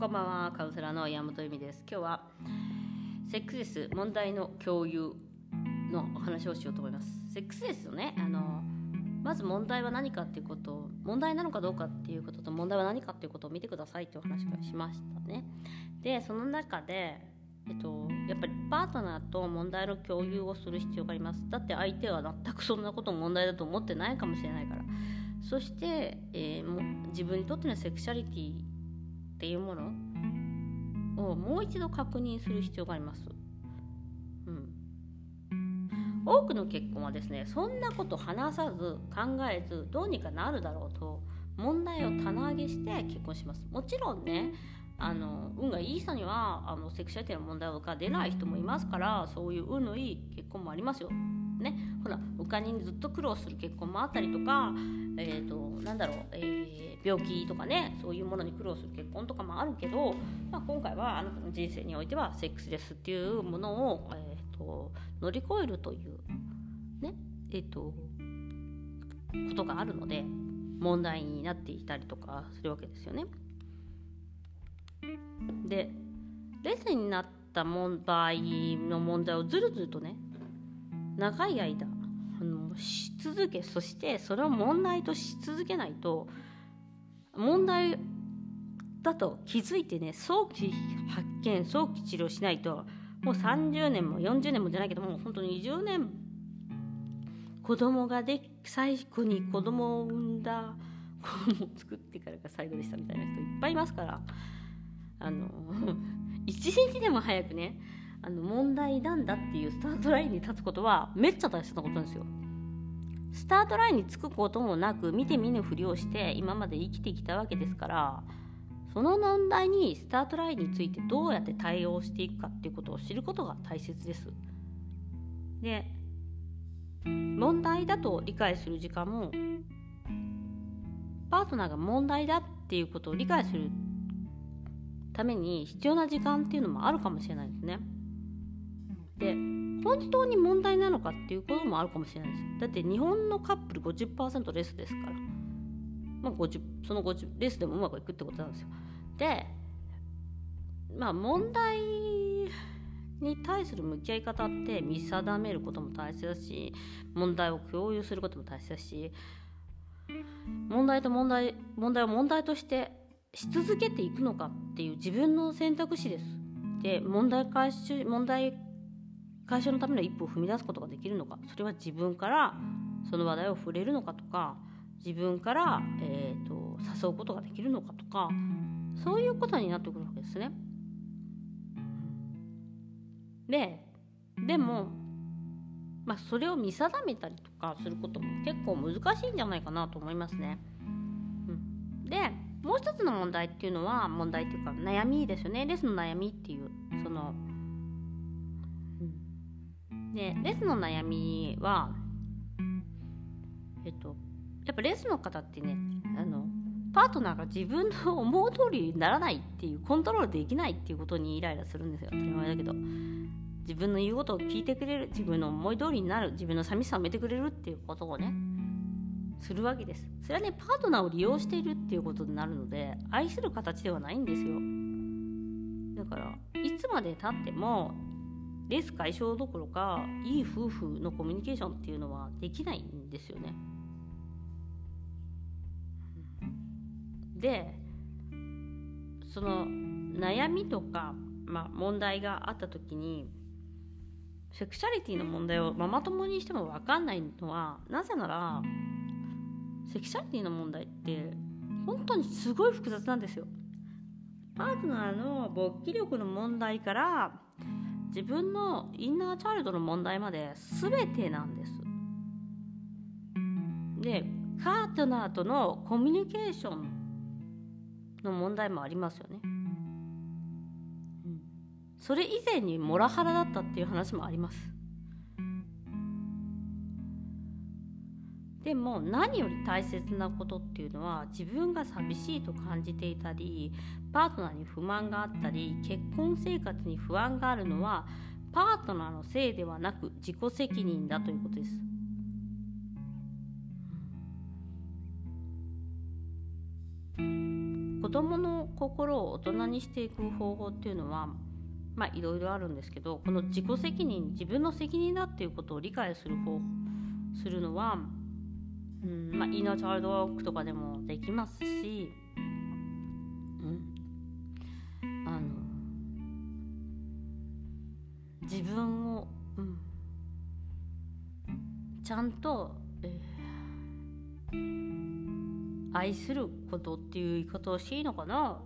こんばんは、カウンセラーの山本由美です。今日はセックスレス問題の共有のお話をしようと思います。セックスレスのね、あのまず問題は何かっていうこと問題なのかどうかっていうことと問題は何かっていうことを見てくださいっていうお話がしましたね。で、その中でえっと、やっぱりパートナーと問題の共有をする必要がありますだって相手は全くそんなこと問題だと思ってないかもしれないからそして、えー、も自分にとってのセクシャリティっていうものをもう一度確認する必要があります、うん、多くの結婚はですねそんなこと話さず考えずどうにかなるだろうと問題を棚上げして結婚します。もちろんねあの運がいい人にはあのセクシャリティの問題が出ない人もいますからそういう運のいい結婚もありますよ。ね、ほらお金にずっと苦労する結婚もあったりとか、えーと、なんだろう、えー、病気とかねそういうものに苦労する結婚とかもあるけど、まあ、今回はあなたの人生においてはセックスレスっていうものを、えーと、乗り越えるというねえっ、ー、とことがあるので問題になっていたりとかするわけですよね。でレスになった場合の問題をずるずるとね長い間あのし続けそしてそれを問題とし続けないと問題だと気づいてね早期発見早期治療しないともう30年も40年もじゃないけどもう本当に20年子供がで最後に子供を産んだ子供を作ってからが最後でしたみたいな人いっぱいいますからあの 一日でも早くねあの問題なんだっていうスタートラインに立つことは めっちゃ大切なことなんですよ。スタートラインにつくこともなく見て見ぬふりをして今まで生きてきたわけですからその問題にスタートラインについてどうやって対応していくかっていうことを知ることが大切です。で問題だと理解する時間もパートナーが問題だっていうことを理解するために必要な時間っていうのもあるかもしれないですね。で本当に問題なのかっていうこともあるかもしれないです。だって日本のカップル50%レスですから、まあ、50その50レスでもうまくいくってことなんですよ。でまあ問題に対する向き合い方って見定めることも大切だし問題を共有することも大切だし問題と問題問題を問題としてし続けていくのかっていう自分の選択肢です。で問題解消問題解消のための一歩を踏み出すことができるのかそれは自分からその話題を触れるのかとか自分から、えーと、誘うことができるのかとかそういうことになってくるわけですね。ででも、まあ、それを見定めたりとかすることも結構難しいんじゃないかなと思いますね。うん、でもう一つの問題っていうのは問題っていうか悩みですよねレスの悩みっていうその、でレスの悩みはえっとやっぱレスの方ってねあのパートナーが自分の思う通りにならないっていうコントロールできないっていうことにイライラするんですよ。当たり前だけど。自分の言うことを聞いてくれる自分の思い通りになる自分の寂しさを埋めてくれるっていうことをねするわけです。それはねパートナーを利用しているっていうことになるので愛する形ではないんですよ。だからいつまでたってもレス解消どころかいい夫婦のコミュニケーションっていうのはできないんですよねでその悩みとか、まあ、問題があった時にセクシャリティの問題をママ友にしても分かんないのはなぜならセクシャリティの問題って本当にすごい複雑なんですよ。パートナーの勃起力の問題から自分のインナーチャイルドの問題まで全てなんです。でパートナーとのコミュニケーションの問題もありますよね。それ以前にモラハラだったっていう話もあります。でも何より大切なことっていうのは自分が寂しいと感じていたりパートナーに不満があったり結婚生活に不安があるのはパートナーのせいではなく自己責任だということです。子供の心を大人にしていく方法っていうのはまあいろいろあるんですけどこの自己責任自分の責任だっていうことを理解する方法するのは、うん。まあ、インナーチャイルドワークとかでもできますし、うん、あの。自分を、うん、ちゃんと、えー、愛することっていう言い方をしていいのかな。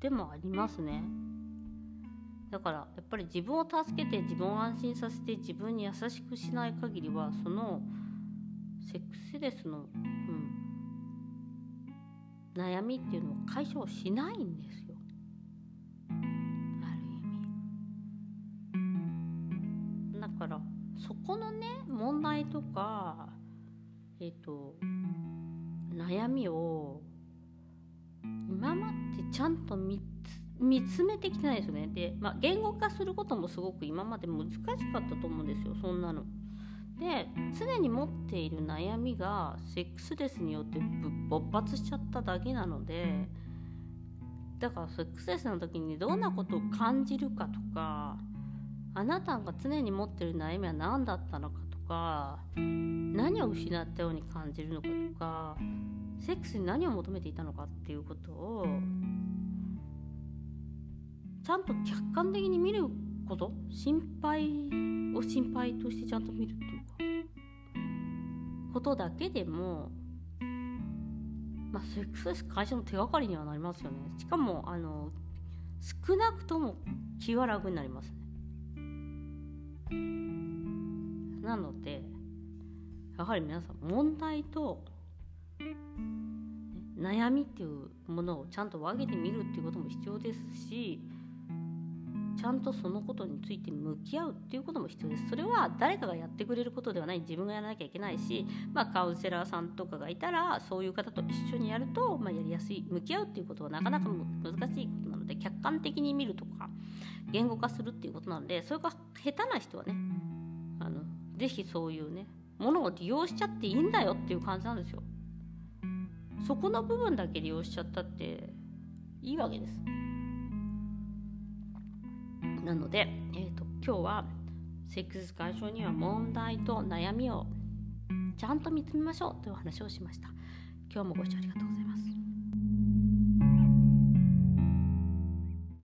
でもありますね。だからやっぱり自分を助けて自分を安心させて自分に優しくしない限りはその。セックスレスの、うん、悩みっていうのを解消しないんですよ。ある意味。だからそこのね問題とかえっ、ー、と悩みを今までちゃんと見見つめてきてないですよね。で、まあ、言語化することもすごく今まで難しかったと思うんですよ。そんなの。で常に持っている悩みがセックスレスによって勃発しちゃっただけなのでだからセックスレスの時にどんなことを感じるかとかあなたが常に持ってる悩みは何だったのかとか何を失ったように感じるのかとかセックスに何を求めていたのかっていうことをちゃんと客観的に見ること？心配を心配としてちゃんと見るっていうか。ことだけでもまあセックス会社の手がかりにはなりますよね。しかもあの少なくとも気は楽になりますね。なのでやはり皆さん問題と悩みっていうものをちゃんと分けてみるっていうことも必要ですしちゃんとそのことについて向き合うっていうことも必要です。それは誰かがやってくれることではない。自分がやらなきゃいけないし、まあ、カウンセラーさんとかがいたらそういう方と一緒にやると、まあ、やりやすい向き合うっていうことはなかなか難しいことなので客観的に見るとか言語化するっていうことなのでそれが下手な人はねあのぜひそういうねものを利用しちゃっていいんだよっていう感じなんですよ。そこの部分だけ利用しちゃったっていいわけです。なので、えーと、今日はセックス解消には問題と悩みをちゃんと見つめましょうという話をしました。今日もご視聴ありがとうございます。